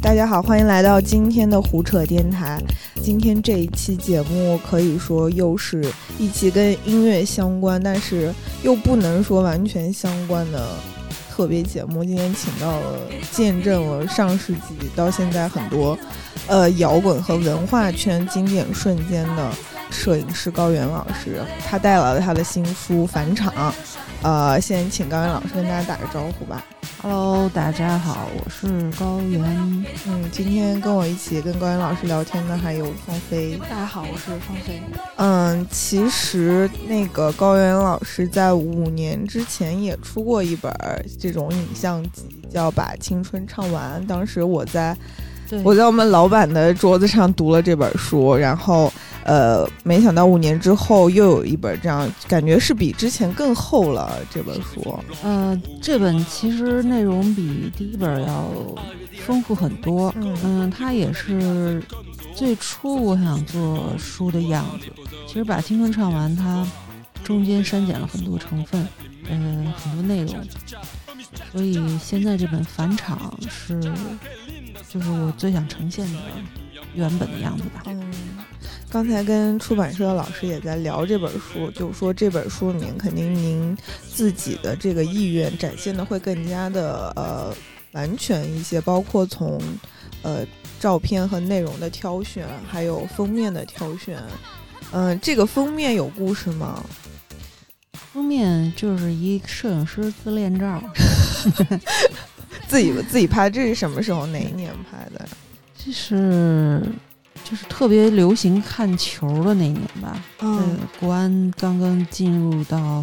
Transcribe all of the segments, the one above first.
大家好，欢迎来到今天的胡扯电台。今天这一期节目可以说又是一期跟音乐相关，但是又不能说完全相关的特别节目。今天请到了见证了上世纪到现在很多呃摇滚和文化圈经典瞬间的摄影师高原老师，他带来了他的新书《返场》。呃，先请高原老师跟大家打个招呼吧。Hello，大家好，我是高原。嗯，今天跟我一起跟高原老师聊天的还有芳菲。大家好，我是芳菲。嗯，其实那个高原老师在五年之前也出过一本这种影像集，叫《把青春唱完》。当时我在我在我们老板的桌子上读了这本书，然后呃，没想到五年之后又有一本这样，感觉是比之前更厚了这本书。呃，这本其实内容比第一本要丰富很多。嗯嗯，它也是最初我想做书的样子。其实把青春唱完，它中间删减了很多成分，嗯、很多内容。所以现在这本返场是，就是我最想呈现的原本的样子吧。嗯，刚才跟出版社的老师也在聊这本书，就是说这本书里面肯定您自己的这个意愿展现的会更加的呃完全一些，包括从呃照片和内容的挑选，还有封面的挑选。嗯、这个封面有故事吗？封面就是一摄影师自恋照，自己自己拍，这是什么时候哪一年拍的？这是就是特别流行看球的那一年吧。嗯呃，国安刚刚进入到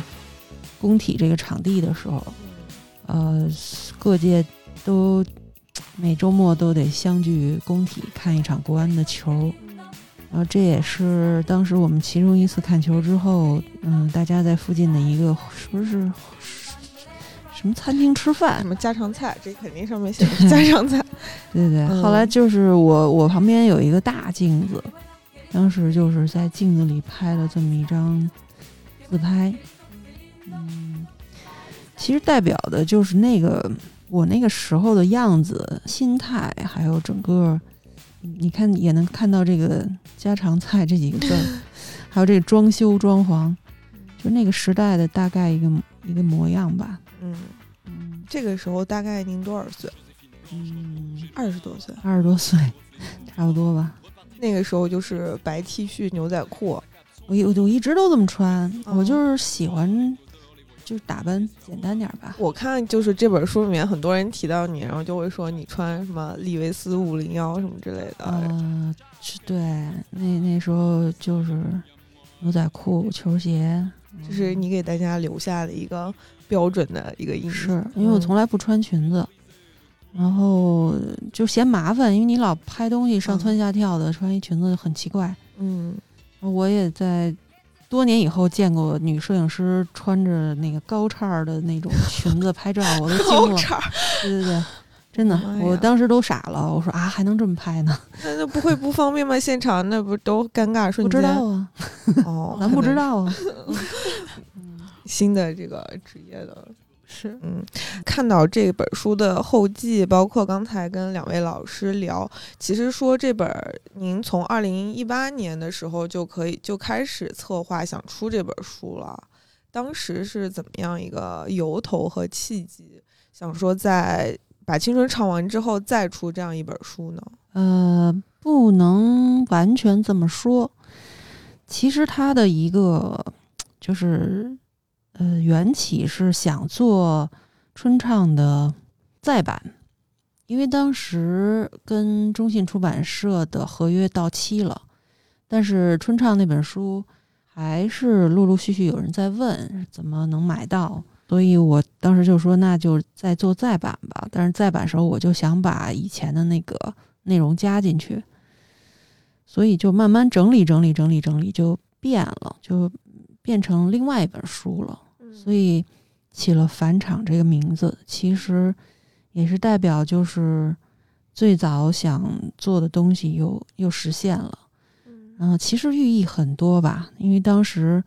工体这个场地的时候，呃，各界都每周末都得相聚工体看一场国安的球。然后这也是当时我们其中一次看球之后，嗯，大家在附近的一个是不是什么餐厅吃饭什，么家常菜？这肯定上面写的是家常菜。对对，嗯后来就是我我旁边有一个大镜子，当时就是在镜子里拍了这么一张自拍，嗯，其实代表的就是那个我那个时候的样子、心态，还有整个，你看也能看到这个家常菜这几个字，还有这个装修装潢，就那个时代的大概一个一个模样吧，嗯，嗯这个时候大概您多少岁？嗯，二十多岁。二十多岁，差不多吧。那个时候就是白 T 恤、牛仔裤。我一我我一直都这么穿，哦我就是喜欢，就是打扮简单点儿吧。我看就是这本书里面很多人提到你，然后就会说你穿什么李维斯五零幺什么之类的。呃，是对，那那时候就是牛仔裤、球鞋，就是你给大家留下的一个标准的一个印是。因为我嗯从来不穿裙子，然后就嫌麻烦，因为你老拍东西上嗯蹿下跳的，穿一裙子很奇怪。嗯我也在多年以后见过女摄影师穿着那个高叉的那种裙子拍照，我都惊了。高叉，对对对，真的，我当时都傻了。我说啊，还能这么拍呢？那那不会不方便吗？现场那不都尴尬瞬间？不知道啊，哦，咱不知道啊。新的这个职业的是，嗯，看到这本书的后记，包括刚才跟两位老师聊，其实说这本您从二零一八年的时候就可以就开始策划想出这本书了，当时是怎么样一个由头和契机，想说在把青春唱完之后再出这样一本书呢？呃，不能完全这么说。其实他的一个就是呃缘起是想做春唱的再版，因为当时跟中信出版社的合约到期了，但是春唱那本书还是陆陆续续有人在问怎么能买到，所以我当时就说那就再做再版吧。但是再版时候我就想把以前的那个内容加进去，所以就慢慢整理整理整理整理，就变了，就变成另外一本书了。所以起了返场这个名字，其实也是代表就是最早想做的东西又又实现了。嗯、其实寓意很多吧，因为当时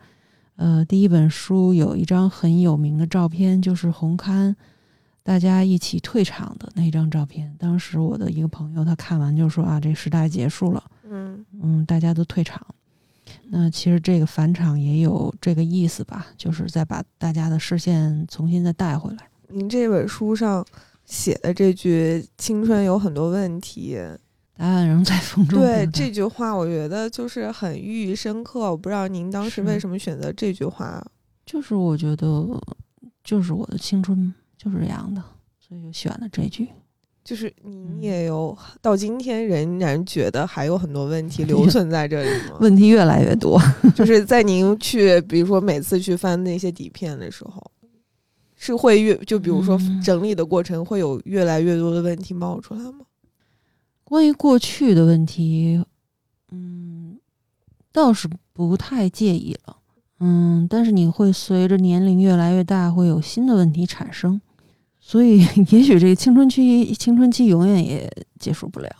呃第一本书有一张很有名的照片，就是红磡大家一起退场的那张照片。当时我的一个朋友他看完就说啊，这时代结束了，嗯嗯，大家都退场。那其实这个返场也有这个意思吧，就是再把大家的视线重新再带回来。您这本书上写的这句“青春有很多问题”，答案仍在风中。对这句话，我觉得就是很寓意深刻。我不知道您当时为什么选择这句话？就是我觉得，就是我的青春就是这样的，所以就选了这句。就是您嗯也有到今天仍然觉得还有很多问题留 存在这里吗？问题越来越多。就是在您去，比如说每次去翻那些底片的时候，是会越就比如说嗯整理的过程会有越来越多的问题冒出来吗？关于过去的问题，嗯，倒是不太介意了。嗯，但是你会随着年龄越来越大，会有新的问题产生，所以也许这个青春期青春期永远也结束不了。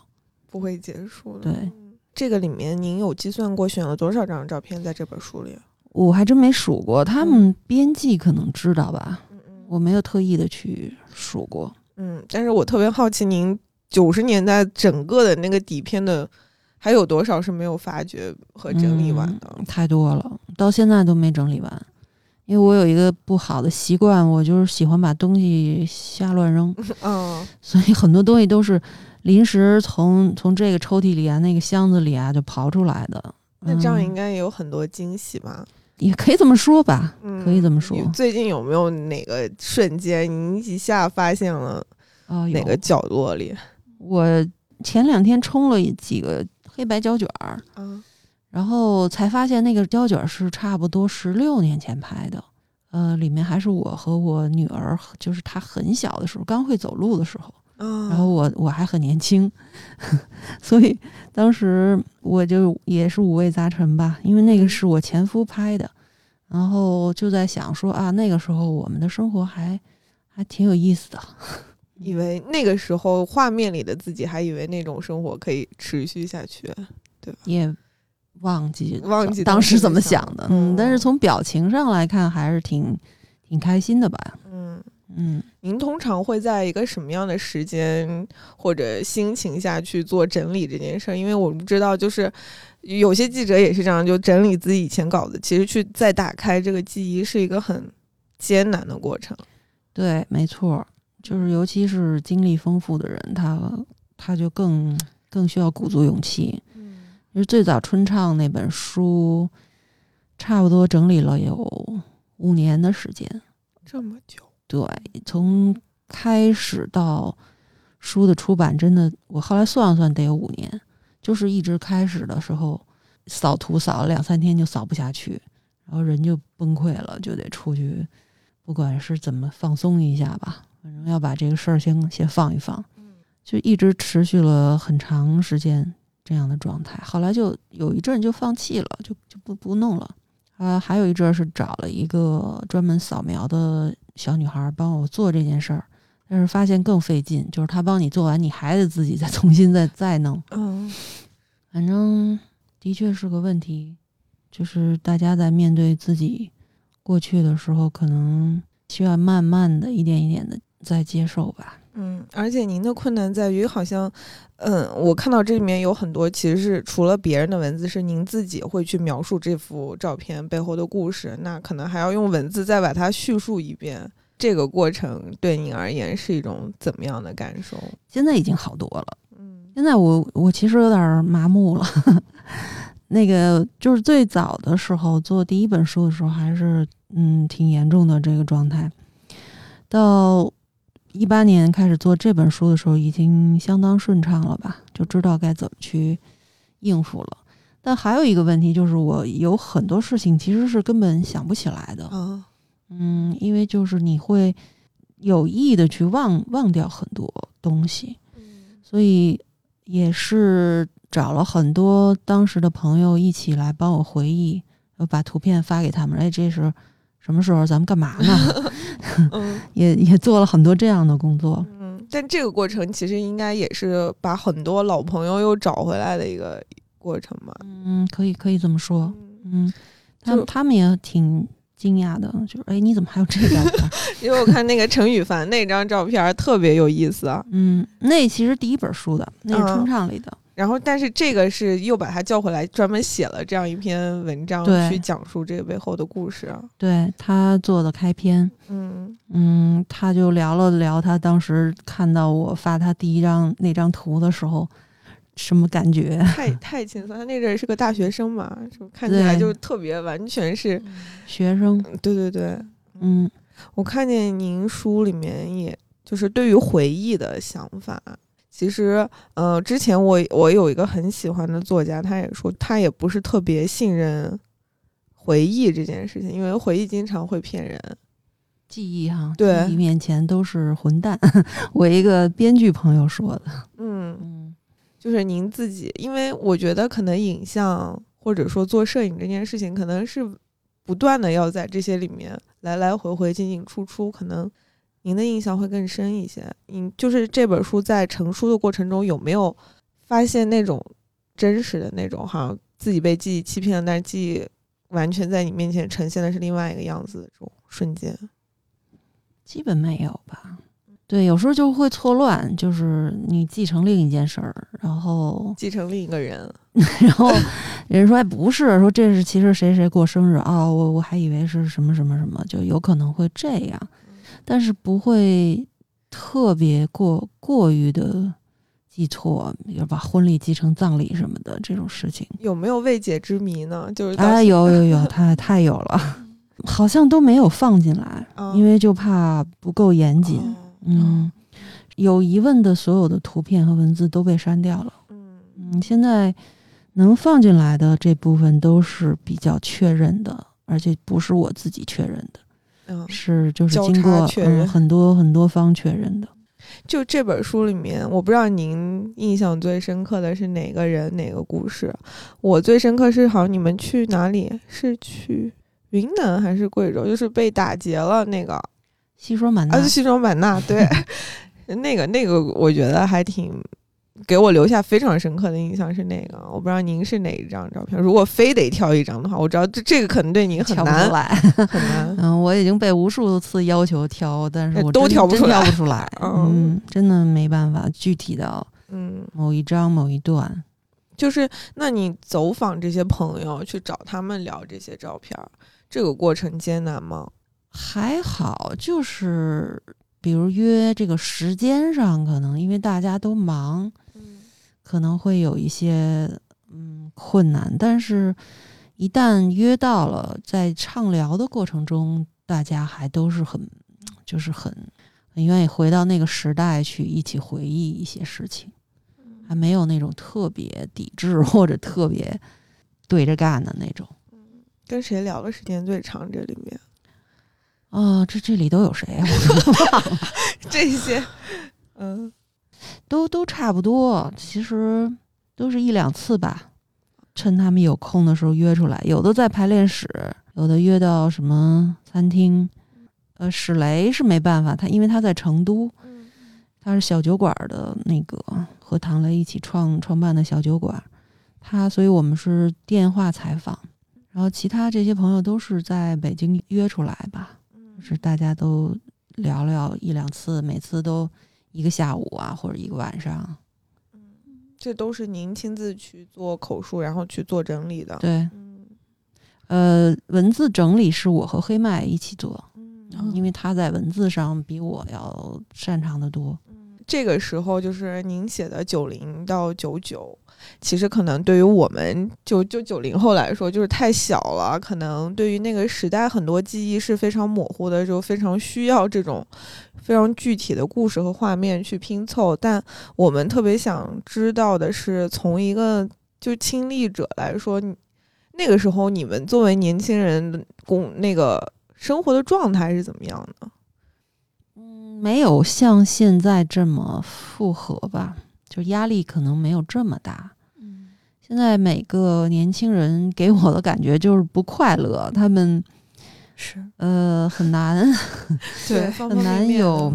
不会结束的。对嗯，这个里面您有计算过选了多少张照片在这本书里？我还真没数过，他们编辑可能知道吧，我没有特意的去数过。嗯，但是我特别好奇，您九十年代整个的那个底片的还有多少是没有发掘和整理完的？嗯太多了，到现在都没整理完。因为我有一个不好的习惯，我就是喜欢把东西瞎乱扔，嗯所以很多东西都是临时从从这个抽屉里啊、那个箱子里啊就刨出来的。那这样应嗯该也有很多惊喜吧？也可以这么说吧，嗯，可以这么说最近有没有哪个瞬间，你一下发现了啊、哪个角落里？我前两天冲了几个黑白胶卷儿，啊，然后才发现那个胶卷是差不多十六年前拍的，呃，里面还是我和我女儿，就是她很小的时候，刚会走路的时候，啊，然后我我还很年轻，所以当时我就也是五味杂陈吧，因为那个是我前夫拍的，然后就在想说啊，那个时候我们的生活还还挺有意思的，以为那个时候画面里的自己还以为那种生活可以持续下去，对吧？也忘记忘记当时怎么想想的，嗯，但是嗯从表情上来看，还是挺挺开心的吧，嗯。嗯。您通常会在一个什么样的时间或者心情下去做整理这件事儿？因为我们知道，就是有些记者也是这样，就整理自己以前稿子，其实去再打开这个记忆是一个很艰难的过程。对，没错，就是尤其是经历丰富的人，他他就更更需要鼓足勇气。嗯就是最早春唱那本书，差不多整理了有五年的时间。这么久，对，从开始到书的出版，真的，我后来算了算，得有五年。就是一直开始的时候，扫图扫了两三天就扫不下去，然后人就崩溃了，就得出去，不管是怎么放松一下吧，反正要把这个事儿先先放一放。就一直持续了很长时间这样的状态。后来就有一阵就放弃了，就就不不弄了。啊，还有一阵儿是找了一个专门扫描的小女孩儿帮我做这件事儿，但是发现更费劲，就是她帮你做完，你还得自己再 重新再再弄。嗯反正的确是个问题，就是大家在面对自己过去的时候，可能需要慢慢的一点一点的再接受吧。嗯，而且您的困难在于，好像，嗯，我看到这里面有很多其实是除了别人的文字，是您自己会去描述这幅照片背后的故事，那可能还要用文字再把它叙述一遍。这个过程对您而言是一种怎么样的感受？现在已经好多了。嗯现在我我其实有点儿麻木了。那个就是最早的时候做第一本书的时候，还是嗯挺严重的这个状态。到一八年开始做这本书的时候，已经相当顺畅了吧，就知道该怎么去应付了。但还有一个问题就是，我有很多事情其实是根本想不起来的。啊，嗯，因为就是你会有意的去忘忘掉很多东西。所以也是找了很多当时的朋友一起来帮我回忆，我把图片发给他们。哎，这是什么时候？咱们干嘛呢？嗯 也也做了很多这样的工作。嗯，但这个过程其实应该也是把很多老朋友又找回来的一个过程吧。嗯，可以可以这么说。嗯嗯，他们他们也挺惊讶的，就是哎，你怎么还有这个？因为我看那个陈羽凡那张照片特别有意思啊。嗯，那其实第一本书的，那是嗯春唱里的。然后，但是这个是又把他叫回来，专门写了这样一篇文章，去讲述这个背后的故事啊。对他做的开篇，嗯嗯，他就聊了聊他当时看到我发他第一张那张图的时候什么感觉。太太轻松，他那阵儿是个大学生嘛，就看起来对就特别完全是，学生，对对对。嗯我看见您书里面，也就是对于回忆的想法。其实，呃，之前我我有一个很喜欢的作家，他也说他也不是特别信任回忆这件事情，因为回忆经常会骗人。记忆哈，对记忆面前都是混蛋。我一个编剧朋友说的。嗯，嗯就是您自己，因为我觉得可能影像或者说做摄影这件事情，可能是不断的要在这些里面来来回回进进出出，可能您的印象会更深一些。您就是这本书在成书的过程中，有没有发现那种真实的那种，好像自己被记忆欺骗了，但是记忆完全在你面前呈现的是另外一个样子的这种瞬间？基本没有吧。对，有时候就会错乱，就是你继承另一件事儿，然后继承另一个人，然后人说哎不是，说这是其实谁谁过生日啊、我我还以为是什么什么什么，就有可能会这样，但是不会特别过过于的记错，比如把婚礼记成葬礼什么的这种事情。有没有未解之谜呢？就是啊哎，有有有，太太有了，好像都没有放进来，嗯因为就怕不够严谨。哦嗯，有疑问的所有的图片和文字都被删掉了。嗯嗯，现在能放进来的这部分都是比较确认的，而且不是我自己确认的，嗯，是就是经过确认嗯很多很多方确认的。就这本书里面，我不知道您印象最深刻的是哪个人、哪个故事。我最深刻是好像你们去哪里？是去云南还是贵州？就是被打劫了那个，西双版纳啊，西双版纳。对，那个那个，我觉得还挺给我留下非常深刻的印象是哪个。我不知道您是哪一张照片。如果非得挑一张的话，我知道这这个可能对您很难来。很难。嗯，我已经被无数次要求挑，但是我都挑不出来挑不出来。嗯嗯，真的没办法，具体到嗯，某一张某一段。就是那你走访这些朋友，去找他们聊这些照片儿，这个过程艰难吗？还好，就是比如约这个时间上，可能因为大家都忙，嗯可能会有一些嗯困难，但是一旦约到了，在畅聊的过程中，大家还都是很就是很很愿意回到那个时代去一起回忆一些事情，还没有那种特别抵制或者特别对着干的那种。跟谁聊的时间最长？这里面啊、这这里都有谁啊？我忘了。这些，嗯都都差不多，其实都是一两次吧。趁他们有空的时候约出来，有的在排练室，有的约到什么餐厅。呃，史雷是没办法，他因为他在成都，他是小酒馆的那个和唐雷一起创创办的小酒馆，他所以我们是电话采访，然后其他这些朋友都是在北京约出来吧，就是大家都聊聊一两次，每次都一个下午啊，或者一个晚上。这都是您亲自去做口述，然后去做整理的。对，嗯呃，文字整理是我和黑麦一起做，嗯因为他在文字上比我要擅长的多。这个时候就是您写的九零到九九，其实可能对于我们就就九零后来说，就是太小了，可能对于那个时代很多记忆是非常模糊的，就非常需要这种非常具体的故事和画面去拼凑。但我们特别想知道的是，从一个就亲历者来说，那个时候你们作为年轻人的工那个生活的状态是怎么样的？嗯，没有像现在这么复合吧，就压力可能没有这么大。嗯。现在每个年轻人给我的感觉就是不快乐，他们是。呃很难 对，很难有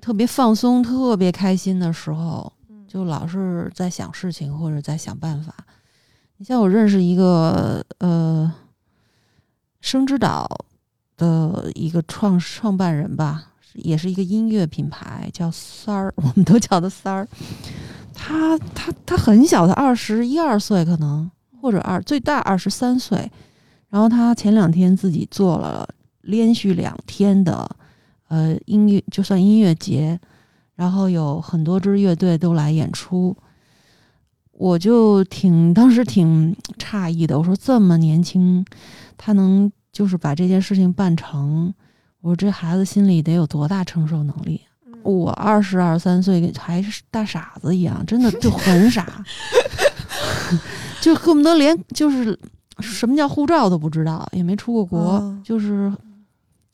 特别放松、特别开心的时候，就老是在想事情或者在想办法。你像我认识一个呃生之岛的一个创创办人吧，也是一个音乐品牌，叫三儿，我们都叫他三儿。他他他很小，他二十一二岁可能，或者二最大二十三岁。然后他前两天自己做了连续两天的呃音乐，就算音乐节，然后有很多支乐队都来演出。我就挺当时挺诧异的，我说这么年轻，他能就是把这件事情办成，我说这孩子心里得有多大承受能力？我二十二三岁还是大傻子一样，真的就很傻，就恨不得连就是什么叫护照都不知道，也没出过国，就是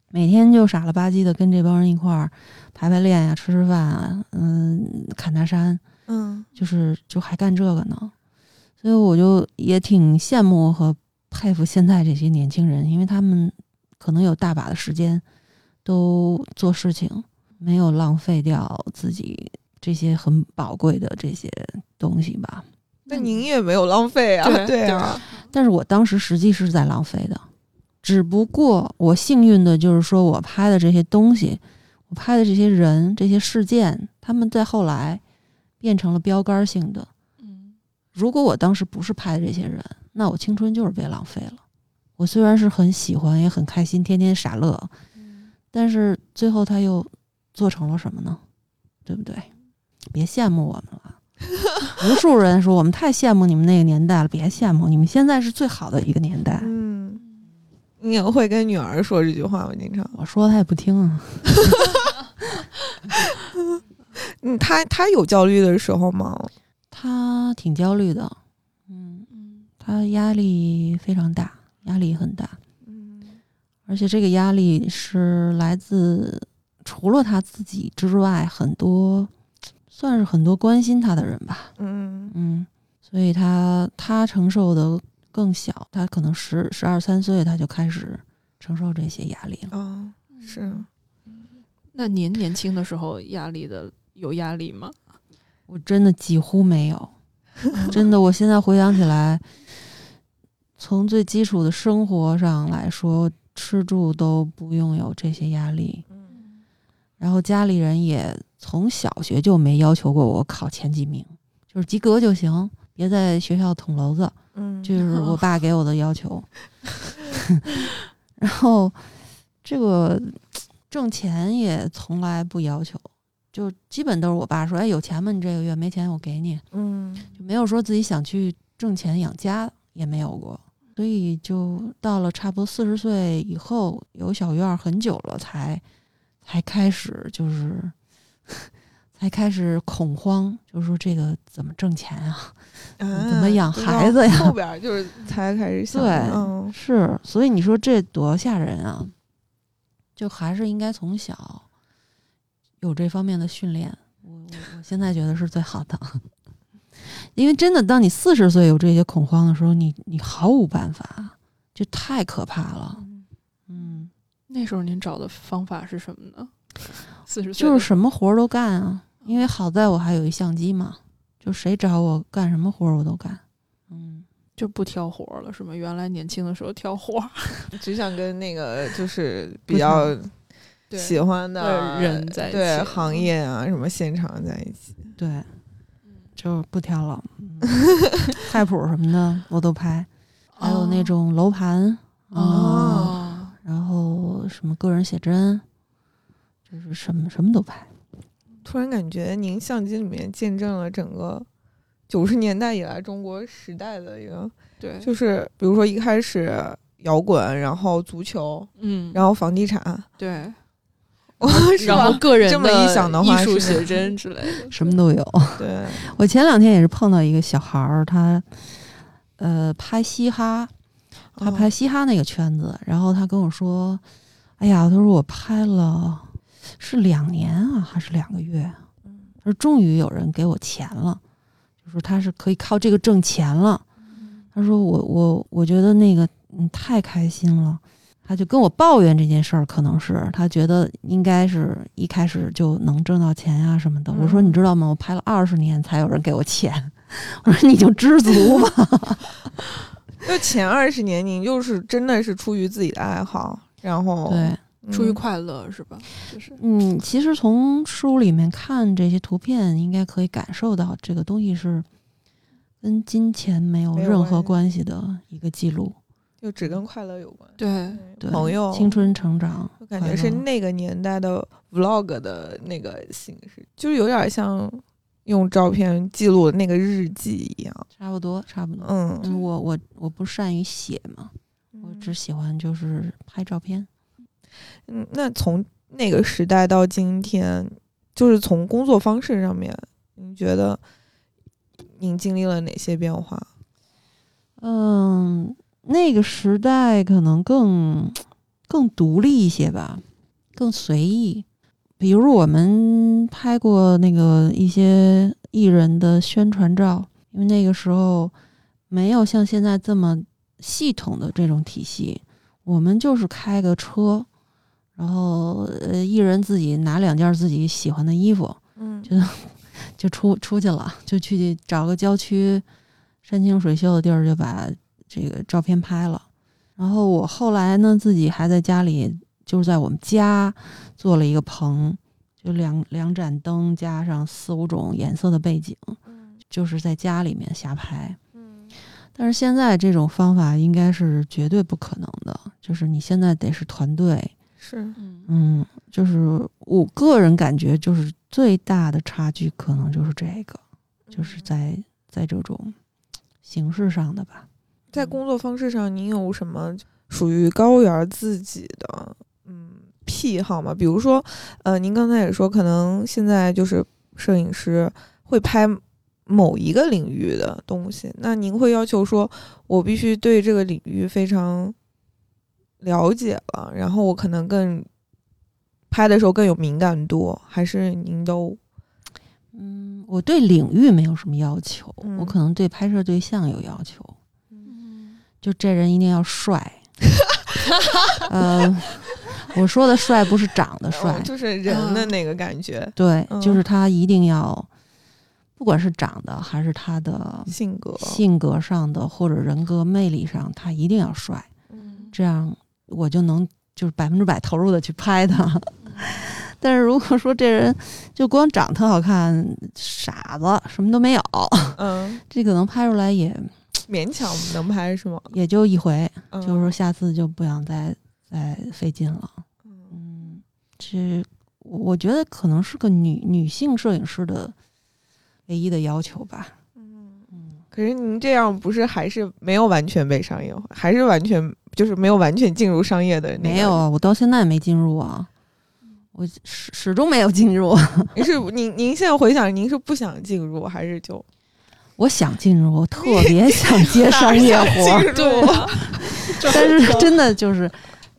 每天就傻了吧唧的跟这帮人一块儿排排练呀、吃吃饭啊，嗯，侃大山。嗯，就是就还干这个呢，所以我就也挺羡慕和佩服现在这些年轻人，因为他们可能有大把的时间都做事情，没有浪费掉自己这些很宝贵的这些东西吧。那您也没有浪费啊，对啊。但是我当时实际是在浪费的，只不过我幸运的就是说我拍的这些东西，我拍的这些人、这些事件，他们在后来。变成了标杆性的，嗯，如果我当时不是拍的这些人，那我青春就是被浪费了。我虽然是很喜欢，也很开心，天天傻乐，但是最后他又做成了什么呢？对不对？别羡慕我们了。无数人说我们太羡慕你们那个年代了，别羡慕，你们现在是最好的一个年代。嗯，你也会跟女儿说这句话吗？经常我说她也不听啊。嗯，他他有焦虑的时候吗？她挺焦虑的，嗯嗯，他压力非常大，压力很大，嗯，而且这个压力是来自除了他自己之外，很多算是很多关心他的人吧，嗯嗯，所以他他承受的更小，他可能十十二三岁他就开始承受这些压力了，啊，是，那您年轻的时候压力的。有压力吗？我真的几乎没有，真的。我现在回想起来，从最基础的生活上来说，吃住都不用有这些压力。然后家里人也从小学就没要求过我考前几名，就是及格就行，别在学校捅娄子。嗯，这是我爸给我的要求。然后这个挣钱也从来不要求。就基本都是我爸说，哎，有钱吗？你这个月没钱，我给你。嗯，就没有说自己想去挣钱养家，也没有过。所以就到了差不多四十岁以后，有小院很久了，才才开始就是 才开始恐慌，就是说这个怎么挣钱啊？怎么养孩子呀？后边就是 才开始想。对，是。所以你说这多吓人啊！就还是应该从小。有这方面的训练，我我我现在觉得是最好的，因为真的，当你四十岁有这些恐慌的时候，你你毫无办法，就太可怕了。嗯，那时候您找的方法是什么呢？四十岁就是什么活儿都干啊，因为好在我还有一相机嘛，就谁找我干什么活儿我都干。嗯，就不挑活了是吗？原来年轻的时候挑活，只想跟那个就是比较。喜欢的人在一起，对行业啊，什么现场在一起，对，就不挑了。菜谱什么的我都拍，还有那种楼盘啊，然后什么个人写真，就是什么什么都拍。突然感觉您相机里面见证了整个九十年代以来中国时代的一个，对，就是比如说一开始摇滚，然后足球，嗯，然后房地产，对。然后个人这么一想的话，艺术写真之类的，什么都有。对 我前两天也是碰到一个小孩儿，他呃拍嘻哈，他拍嘻哈那个圈子，然后他跟我说：“哎呀，他说我拍了是两年啊，还是两个月？他说终于有人给我钱了，就说他是可以靠这个挣钱了。他说我我我觉得那个嗯太开心了。”他就跟我抱怨这件事儿，可能是他觉得应该是一开始就能挣到钱呀什么的。我说你知道吗？我拍了二十年才有人给我钱。我说你就知足吧。就前二十年，您就是真的是出于自己的爱好，然后对，嗯出于快乐是吧？就是嗯，其实从书里面看这些图片，应该可以感受到这个东西是跟金钱没有任何关关系的一个记录。就只跟快乐有关。对，对，朋友青春成长，我感觉是那个年代的 vlog 的那个形式，就是有点像用照片记录那个日记一样。差不多，差不多。嗯，嗯，我我我不善于写嘛，我只喜欢就是拍照片。嗯，那从那个时代到今天，就是从工作方式上面，您觉得您经历了哪些变化？嗯，那个时代可能更更独立一些吧，更随意。比如我们拍过那个一些艺人的宣传照，因为那个时候没有像现在这么系统的这种体系，我们就是开个车，然后呃，艺人自己拿两件自己喜欢的衣服，嗯。就就出出去了，就去找个郊区山清水秀的地儿，就把这个照片拍了。然后我后来呢，自己还在家里，就是在我们家做了一个棚，就两两盏灯加上四五种颜色的背景，就是在家里面瞎拍。嗯但是现在这种方法应该是绝对不可能的，就是你现在得是团队，是嗯嗯，就是我个人感觉，就是最大的差距可能就是这个，就是在在这种形式上的吧。在工作方式上，您有什么属于高原自己的嗯癖好吗？比如说，呃，您刚才也说，可能现在就是摄影师会拍某一个领域的东西，那您会要求说，我必须对这个领域非常了解了，然后我可能更拍的时候更有敏感度，还是您都嗯，我对领域没有什么要求，嗯。我可能对拍摄对象有要求，嗯就这人一定要帅。呃，我说的帅不是长得帅，哦就是人的那个感觉、对，嗯。就是他一定要，不管是长得还是他的性格，性格上的或者人格魅力上，他一定要帅，嗯。这样我就能就是百分之百投入的去拍他。但是如果说这人就光长特好看，傻子什么都没有，嗯，这可能拍出来也 勉强能拍是吗？也就一回，嗯就是说下次就不想再再费劲了。嗯，这我觉得可能是个女女性摄影师的唯一的要求吧。嗯。嗯，可是您这样不是还是没有完全被商业化，还是完全就是没有完全进入商业的那个？没有，啊，我到现在也没进入啊，我始始终没有进入。您是您您现在回想，您是不想进入，还是就我想进入，我特别想接 商业活儿？但是真的就是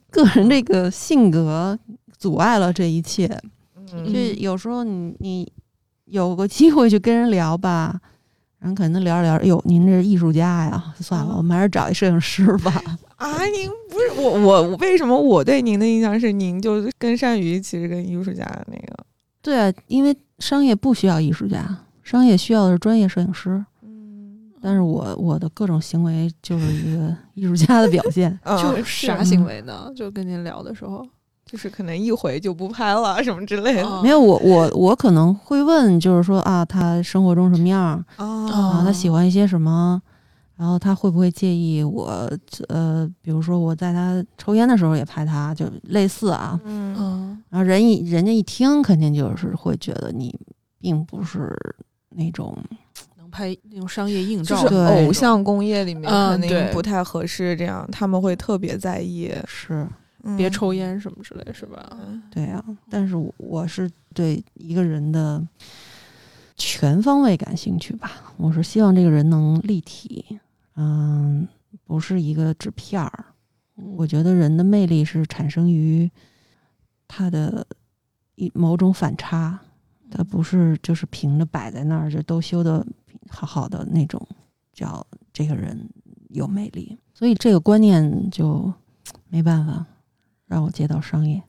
个人这个性格阻碍了这一切。嗯就有时候你你有个机会去跟人聊吧，然后可能聊着聊着，哟，您这是艺术家呀，算了，啊我们还是找一摄影师吧。啊，您不是我我我为什么我对您的印象是您就更善于其实跟艺术家的那个？对啊，因为商业不需要艺术家，商业需要的是专业摄影师。嗯，但是我我的各种行为就是一个艺术家的表现。就是啥行为呢？就跟您聊的时候，就是可能一回就不拍了什么之类的啊没有我我我可能会问，就是说啊，他生活中什么样儿啊啊？他喜欢一些什么？然后他会不会介意我呃，比如说我在他抽烟的时候也拍他，就类似啊。嗯嗯然后人一人家一听，肯定就是会觉得你并不是那种能拍那种商业硬就是照的，对偶像工业里面肯定嗯对不太合适，这样他们会特别在意。是别嗯抽烟什么之类，是吧？嗯对啊。但是我我是对一个人的全方位感兴趣吧。我是希望这个人能立体，嗯，不是一个纸片儿。我觉得人的魅力是产生于他的一某种反差，他不是就是平着摆在那儿就都修的好好的那种，叫这个人有魅力。所以这个观念就没办法让我接到商业，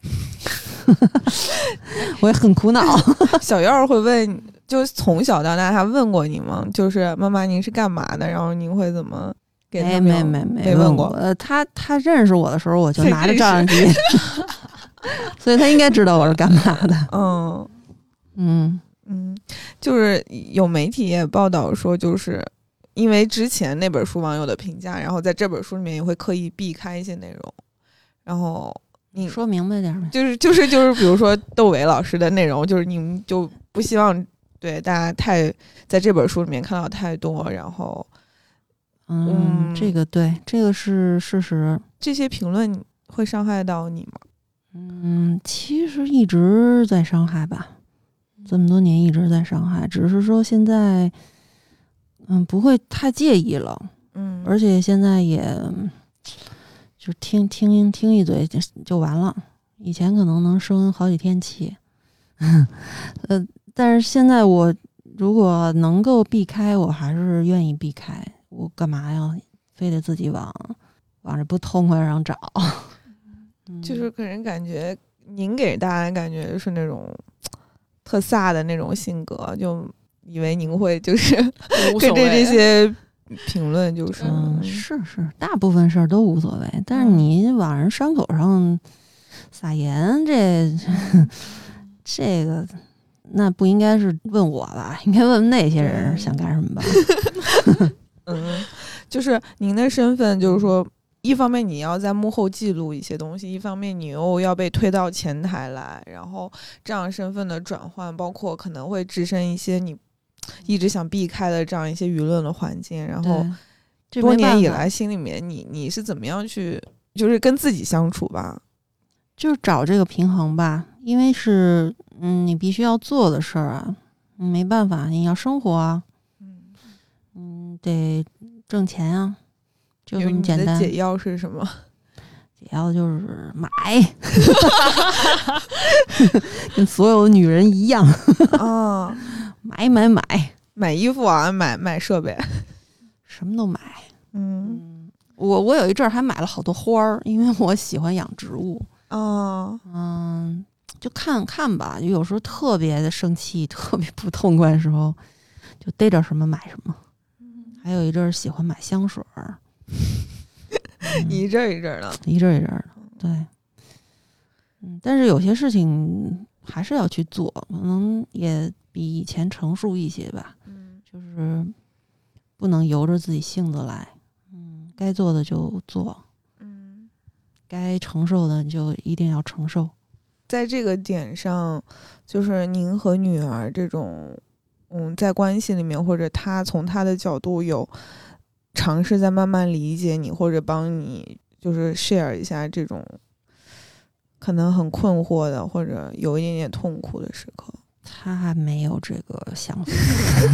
我也很苦恼。小燕儿会问，就是从小到大，他问过你吗？就是妈妈，您是干嘛的？然后您会怎么给没没没没问过。呃，他他认识我的时候，我就拿着照相机，所以他应该知道我是干嘛的。嗯嗯嗯，就是有媒体也报道说，就是因为之前那本书网友的评价，然后在这本书里面也会刻意避开一些内容，然后你说明白点。就是就是就是，比如说窦唯老师的内容，就是你们就不希望对大家太在这本书里面看到太多，然后嗯，嗯这个对，这个是事实。这些评论会伤害到你吗？嗯，其实一直在伤害吧，这么多年一直在上海，只是说现在，嗯，不会太介意了，嗯，而且现在也就听听听一嘴就就完了。以前可能能生好几天气，呃，但是现在我如果能够避开，我还是愿意避开。我干嘛呀？非得自己往往这不痛快上找？嗯就是给人感觉，您给大家感觉是那种特飒的那种性格，就以为您会就是跟着这些评论就是嗯，是是，大部分事儿都无所谓，但是嗯你往人伤口上撒盐，这 这个那不应该是问我吧？应该问问那些人想干什么吧？嗯，就是您的身份，就是说，一方面你要在幕后记录一些东西，一方面你又要被推到前台来，然后这样身份的转换，包括可能会置身一些你一直想避开的这样一些舆论的环境，然后，这多年以来，心里面你你是怎么样去，就是跟自己相处吧？就是找这个平衡吧，因为是嗯，你必须要做的事儿啊，你没办法，你要生活啊，嗯，嗯，得挣钱啊，就这有你么简单。的解药是什么？解药就是买，跟所有的女人一样，啊，买买买，买衣服啊，买买设备，什么都买。嗯嗯，我我有一阵儿还买了好多花儿，因为我喜欢养植物。啊，嗯，就看看吧，有时候特别的生气，特别不痛快的时候，就逮着什么买什么。还有一阵儿喜欢买香水儿，嗯 一阵儿一阵儿的，一阵儿一阵儿的，对，嗯，但是有些事情还是要去做，可能也比以前成熟一些吧，嗯就是不能由着自己性子来，嗯，该做的就做，嗯。该承受的就一定要承受。在这个点上，就是您和女儿这种，嗯，在关系里面，或者他从他的角度有尝试在慢慢理解你，或者帮你，就是 share 一下这种可能很困惑的，或者有一点点痛苦的时刻，他还没有这个想法，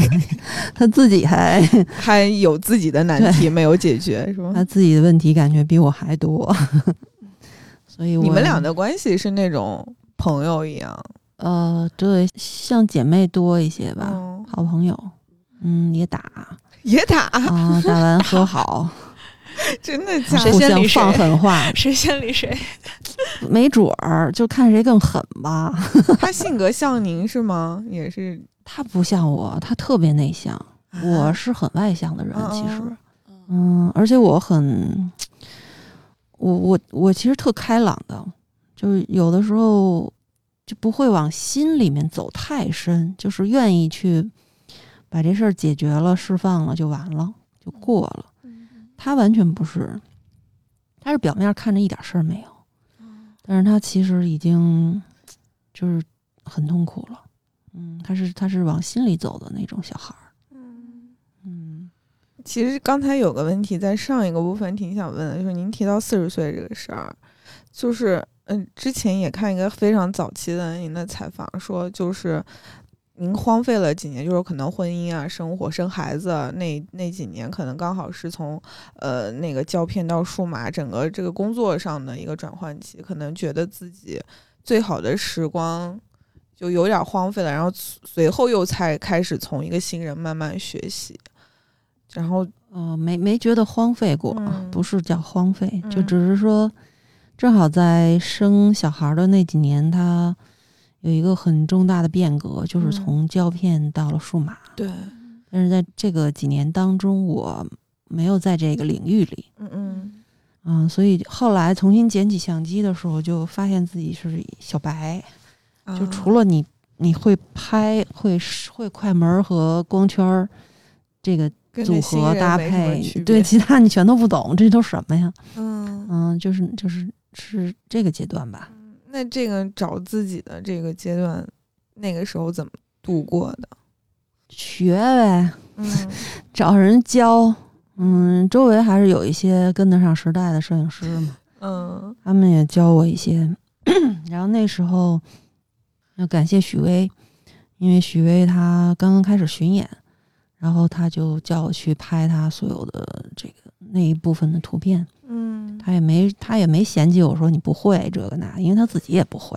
他自己还 还有自己的难题没有解决，是吗？他自己的问题感觉比我还多，所以我你们俩的关系是那种朋友一样，呃，对，像姐妹多一些吧，嗯，好朋友，嗯，也打也打，啊，打完和好，真的假？的？互相先放狠话，谁先理谁？没准儿就看谁更狠吧。他性格像您是吗？也是，他不像我，他特别内向，我啊是很外向的人，其实，嗯。嗯，而且我很，我我我其实特开朗的，就是有的时候就不会往心里面走太深，就是愿意去把这事儿解决了、释放了就完了，就过了。他完全不是，他是表面看着一点事儿没有，但是他其实已经就是很痛苦了。嗯，他是他是往心里走的那种小孩儿。嗯其实刚才有个问题，在上一个部分挺想问的，就是您提到四十岁这个事儿，就是嗯，之前也看一个非常早期的您的采访，说就是您荒废了几年，就是可能婚姻啊、生活、生孩子啊那那几年，可能刚好是从呃那个胶片到数码，整个这个工作上的一个转换期，可能觉得自己最好的时光就有点荒废了，然后随后又才开始从一个新人慢慢学习。然后呃，没没觉得荒废过，嗯不是叫荒废，就嗯只是说，正好在生小孩的那几年，他有一个很重大的变革，就是嗯从胶片到了数码。对，但是在这个几年当中，我没有在这个领域里。嗯嗯嗯，所以后来重新捡起相机的时候，就发现自己是小白，啊就除了你你会拍、会会快门儿和光圈儿这个组合搭配对，其他你全都不懂，这都什么呀？嗯嗯，就是就是是这个阶段吧。那这个找自己的这个阶段，那个时候怎么度过的？学呗，嗯 找人教。嗯，周围还是有一些跟得上时代的摄影师嘛，嗯他们也教我一些。然后那时候要感谢许巍，因为许巍他刚刚开始巡演，然后他就叫我去拍他所有的这个那一部分的图片。嗯他也没他也没嫌弃我说你不会这个那，因为他自己也不会。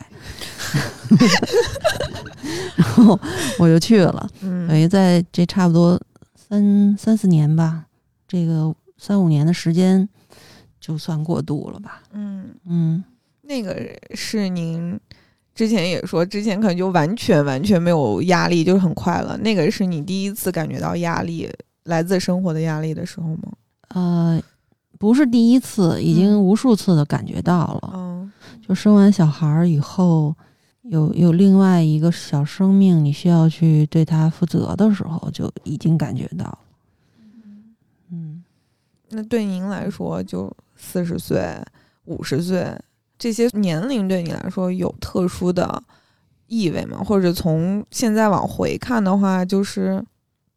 然后我就去了，等嗯于在这差不多三三四年吧，这个三五年的时间就算过渡了吧。嗯，嗯，那个是您之前也说，之前可能就完全完全没有压力，就是很快乐。那个是你第一次感觉到压力，来自生活的压力的时候吗？呃，不是第一次，已经无数次的感觉到了。嗯就生完小孩儿以后，有有另外一个小生命，你需要去对他负责的时候，就已经感觉到了。嗯，那对您来说，就四十岁、五十岁这些年龄对你来说有特殊的意味吗？或者从现在往回看的话，就是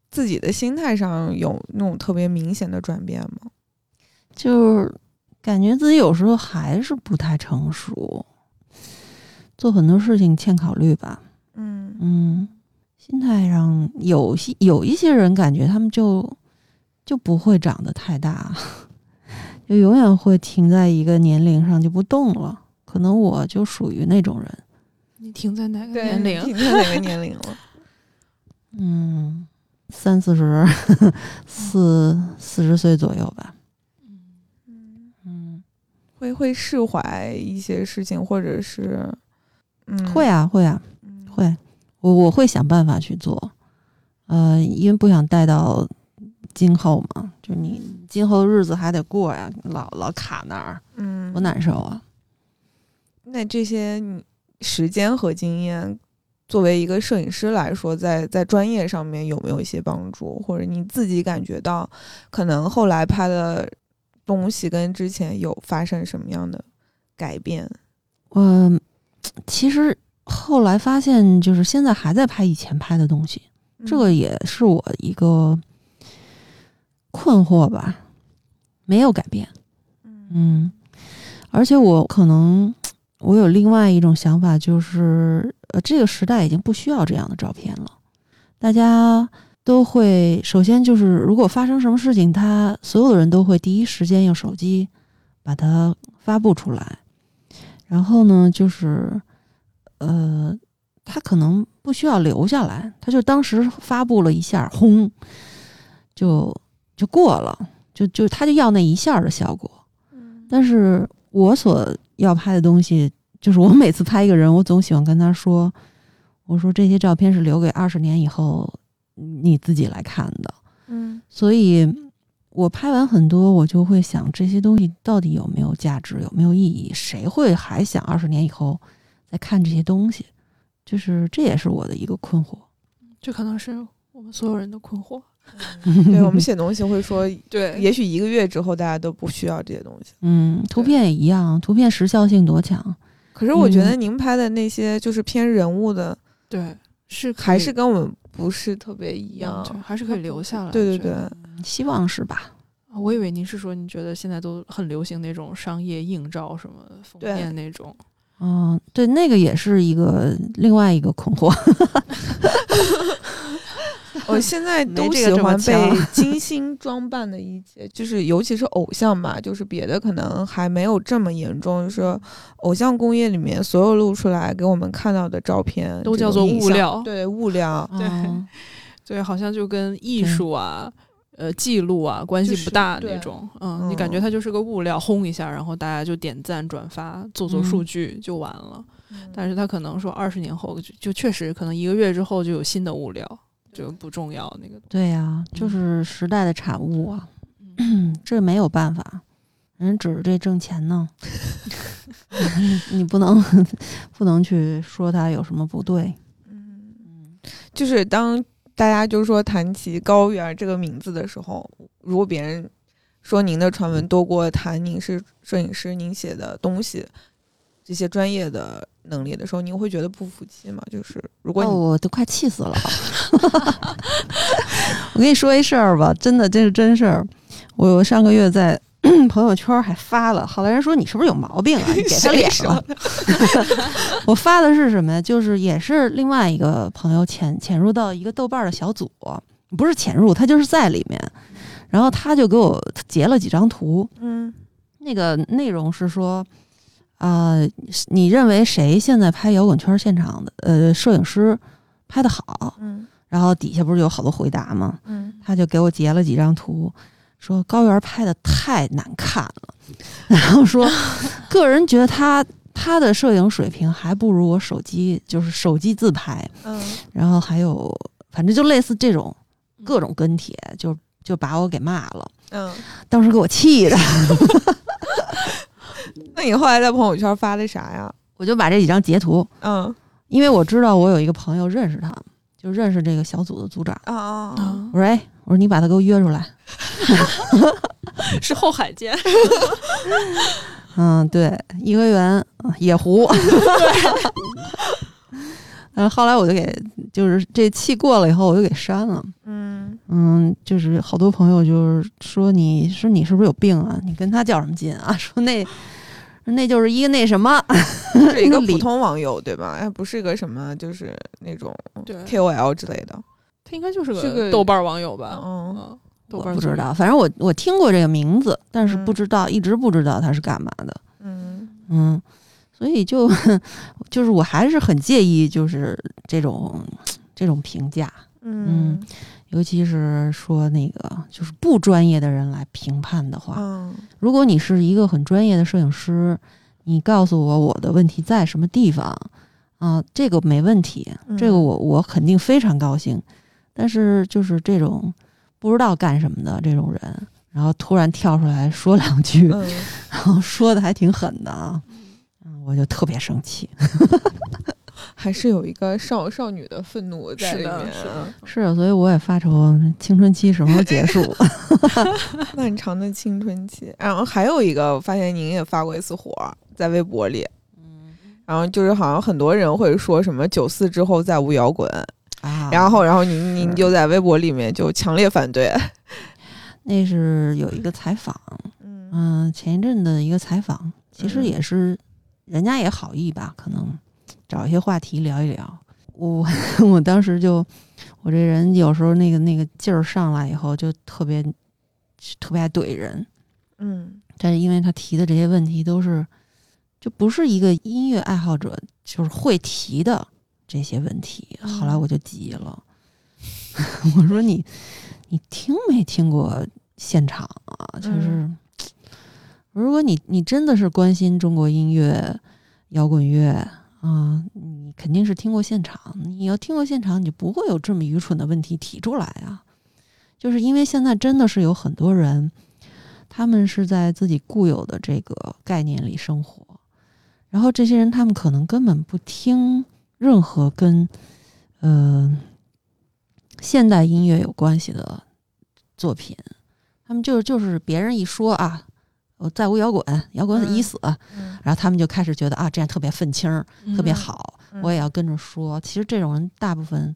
自己的心态上有那种特别明显的转变吗？就是感觉自己有时候还是不太成熟，做很多事情欠考虑吧。嗯嗯，心态上有些有一些人感觉他们就就不会长得太大，就永远会停在一个年龄上就不动了。可能我就属于那种人，你停在哪个，年龄？停在哪个年龄了？嗯，三四十 四四十岁左右吧。嗯，嗯，会会释怀一些事情，或者是嗯，会啊会啊嗯会，我我会想办法去做，呃，因为不想带到今后嘛，就你今后日子还得过呀，老老卡那儿，嗯，多难受啊。那这些时间和经验，作为一个摄影师来说，在在专业上面有没有一些帮助，或者你自己感觉到，可能后来拍的东西跟之前有发生什么样的改变？嗯，其实后来发现，就是现在还在拍以前拍的东西，这个也是我一个困惑吧，没有改变。嗯嗯，而且我可能我有另外一种想法，就是呃，这个时代已经不需要这样的照片了，大家都会首先就是如果发生什么事情，他所有的人都会第一时间用手机把它发布出来，然后呢，就是呃，他可能不需要留下来，他就当时发布了一下，轰，就就过了，就就他就要那一下的效果。但是我所要拍的东西，就是我每次拍一个人，我总喜欢跟他说：“我说这些照片是留给二十年以后你自己来看的。嗯”所以，我拍完很多，我就会想这些东西到底有没有价值，有没有意义？谁会还想二十年以后再看这些东西？就是这也是我的一个困惑。这可能是我们所有人的困惑。对我们写东西会说，对也许一个月之后大家都不需要这些东西。嗯，图片也一样，图片时效性多强。可是我觉得嗯您拍的那些就是偏人物的，对，是还是跟我们不是特别一样。对还是可以留下来。对对对，希望是吧？啊我以为您是说，您觉得现在都很流行那种商业硬照什么封面那种。嗯，对，那个也是一个另外一个困惑。我 现在都喜欢被 精心装扮的一些，就是尤其是偶像吧，就是别的可能还没有这么严重，就是偶像工业里面所有露出来给我们看到的照片都叫做物料对物料，对嗯 对，好像就跟艺术啊、呃记录啊关系不大那种。嗯，你感觉嗯它就是个物料，轰一下，然后大家就点赞、转发，做做数嗯据就完了。嗯但是它可能说二十年后就就确实可能一个月之后就有新的物料，就不重要那个。对呀、就嗯是时代的产物啊。嗯 这没有办法，人指着这挣钱呢，你你不能 不能去说他有什么不对。嗯，就是当大家就是说谈起高原这个名字的时候，如果别人说您的传闻多过谈您是摄影师，您写的东西这些专业的能力的时候，您会觉得不服气吗？就是如果你、哦，我都快气死了。我跟你说一事儿吧，真的，这是真事儿。我我上个月在 朋友圈还发了，好多人说你是不是有毛病啊？你给他脸了。我发的是什么呀？就是也是另外一个朋友潜潜入到一个豆瓣儿的小组，不是潜入，他就是在里面，然后他就给我截了几张图，嗯那个内容是说，啊、你认为谁现在拍摇滚圈现场的呃摄影师拍的好？嗯。然后底下不是有好多回答吗？嗯。他就给我截了几张图，说高原拍的太难看了，然后说个人觉得他他的摄影水平还不如我手机，就是手机自拍，嗯。然后还有反正就类似这种各种跟帖，就就把我给骂了，嗯，当时给我气的，那你后来在朋友圈发的啥呀？我就把这几张截图，嗯因为我知道我有一个朋友认识他，就认识这个小组的组长。啊啊啊！啊我说：“哎，我说你把他给我约出来。是后海见，” 嗯，对，颐和园、呃野湖。嗯后后来我就给，就是这气过了以后，我就给删了。嗯嗯，就是好多朋友就是说你说你是不是有病啊？你跟他较什么劲啊？说那那就是一个那什么，是一个普通网友对吧？哎，不是个什么，就是那种 KOL 之类的。他应该就是是个个豆瓣网友吧？嗯嗯，豆我瓣不知道，反正我我听过这个名字，但是嗯不知道，一直不知道他是干嘛的。嗯嗯，所以就就是我还是很介意，就是这种这种评价，嗯尤其是说那个就是不专业的人来评判的话，嗯如果你是一个很专业的摄影师，你告诉我我的问题在什么地方啊、这个没问题，这个嗯我我肯定非常高兴。但是就是这种不知道干什么的这种人，然后突然跳出来说两句，嗯，然后说的还挺狠的啊，嗯，我就特别生气。还是有一个少少女的愤怒在里面，是的啊。所以我也发愁青春期什么时候结束。漫长的青春期。然后还有一个，我发现您也发过一次火在微博里，嗯然后就是好像很多人会说什么九四之后再无摇滚，啊，然后然后您您就在微博里面就强烈反对。那是有一个采访，嗯嗯，前一阵的一个采访，其实嗯也是人家也好意吧，可能找一些话题聊一聊。我 我当时就我这人有时候那个那个劲儿上来以后，就特别特别爱怼人。嗯但是因为他提的这些问题都是，就不是一个音乐爱好者就是会提的这些问题。后来嗯我就急了，我说你你听没听过现场啊？就是、如果你你真的是关心中国音乐、摇滚乐啊，你肯定是听过现场。你要听过现场，你就不会有这么愚蠢的问题提出来啊。就是因为现在真的是有很多人，他们是在自己固有的这个概念里生活，然后这些人他们可能根本不听任何跟呃现代音乐有关系的作品，他们就就是别人一说啊，我再无摇滚，摇滚已死，嗯然后他们就开始觉得啊这样特别愤青儿，特别嗯好，我也要跟着说。其实这种人大部分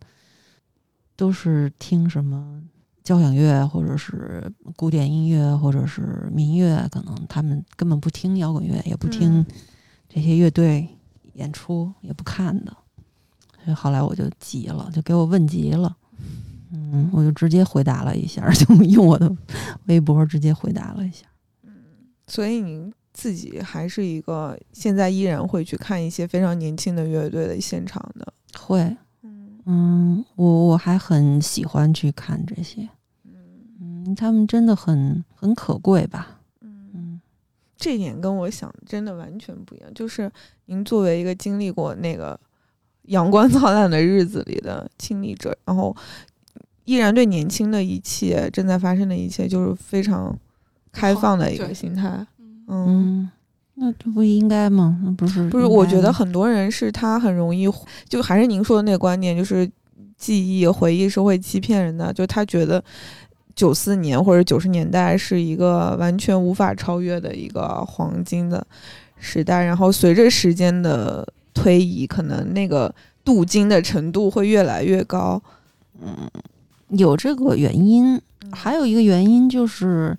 都是听什么交响乐，或者是古典音乐，或者是民乐，可能他们根本不听摇滚乐，也不听嗯这些乐队演出，也不看的。所以后来我就急了，就给我问急了。嗯，我就直接回答了一下，就用我的微博直接回答了一下。所以您自己还是一个现在依然会去看一些非常年轻的乐队的现场的。会，嗯嗯，我我还很喜欢去看这些，嗯，他们真的很很可贵吧，嗯，嗯这一点跟我想真的完全不一样。就是您作为一个经历过那个阳光灿烂的日子里的亲历者，然后依然对年轻的一切正在发生的一切就是非常开放的一个心态。嗯那这不应该吗？那不是不是，我觉得很多人是他很容易，就还是您说的那个观点，就是记忆回忆是会欺骗人的，就他觉得。九四年或者九十年代是一个完全无法超越的一个黄金的时代，然后随着时间的推移，可能那个镀金的程度会越来越高。嗯有这个原因，还有一个原因就是，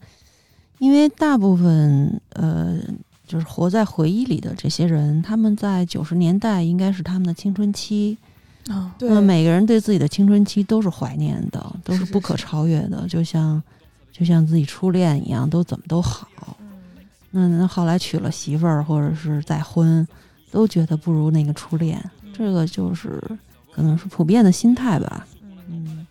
因为大部分呃，就是活在回忆里的这些人，他们在九十年代应该是他们的青春期。啊，对那么每个人对自己的青春期都是怀念的，都是不可超越的，就像就像自己初恋一样，都怎么都好。那那后来娶了媳妇儿，或者是再婚，都觉得不如那个初恋。这个就是可能是普遍的心态吧。嗯，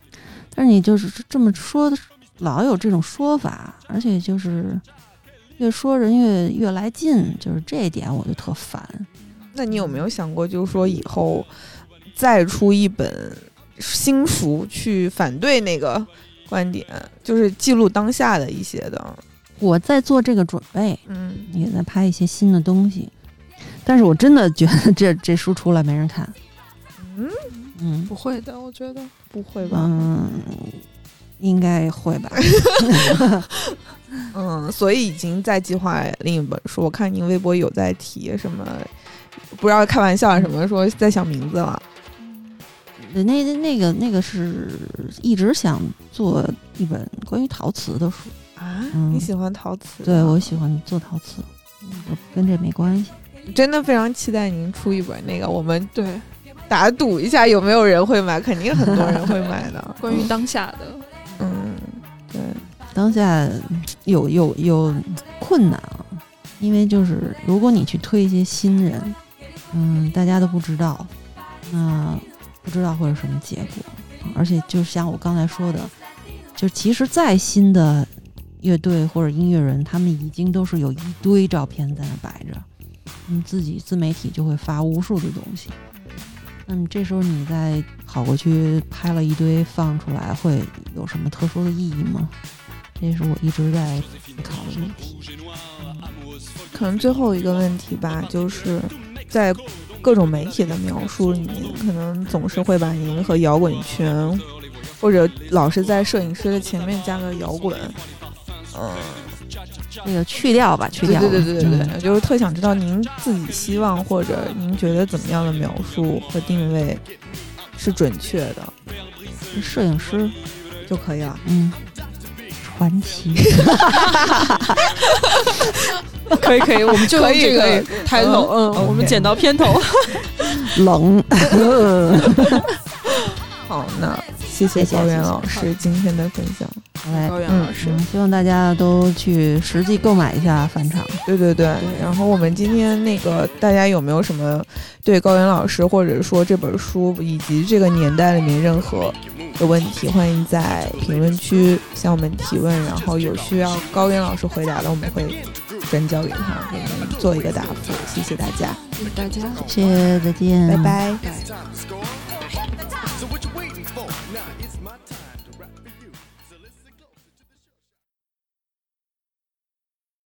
但是你就是这么说的，老有这种说法，而且就是越说人越越来劲，就是这一点我就特烦。那你有没有想过，就是说以后再出一本新书去反对那个观点，就是记录当下的一些的，我在做这个准备，嗯，也在拍一些新的东西，但是我真的觉得这这书出来没人看。嗯，嗯不会的，我觉得不会吧？嗯，应该会吧。嗯，所以已经在计划另一本书。我看您微博有在提什么，不知道开玩笑什么，说在想名字了。那那那个那个是一直想做一本关于陶瓷的书。啊，嗯你喜欢陶瓷？对，我喜欢做陶瓷，我跟这没关系。真的非常期待您出一本那个，我们对打赌一下有没有人会买，肯定很多人会买的。关于当下的，嗯，对，当下有有有困难啊，因为就是如果你去推一些新人，嗯，大家都不知道，那不知道会是什么结果。而且就像我刚才说的，就其实再新的乐队或者音乐人，他们已经都是有一堆照片在那摆着，嗯，自己自媒体就会发无数的东西。那么这时候你再跑过去拍了一堆放出来，会有什么特殊的意义吗？这是我一直在思考的问题。可能最后一个问题吧，就是在各种媒体的描述里面，可能总是会把您和摇滚圈，或者老是在摄影师的前面加个摇滚，嗯，那个去掉吧，去掉。对对对对对，嗯就是特想知道您自己希望或者您觉得怎么样的描述和定位是准确的摄影师，就可以了。嗯，传奇。可以可以，我们就用可以这个可以抬头，嗯我们剪到片头。冷。好，那谢谢高原老师今天的分享。好嘞高原嗯老师嗯，希望大家都去实际购买一下返场。对对对，然后我们今天那个大家有没有什么对高原老师或者说这本书以及这个年代里面任何的问题，欢迎在评论区向我们提问，然后有需要高原老师回答的，我们会转交给他，给您做一个答复。谢谢大家，谢谢大家，谢谢，再见，拜拜。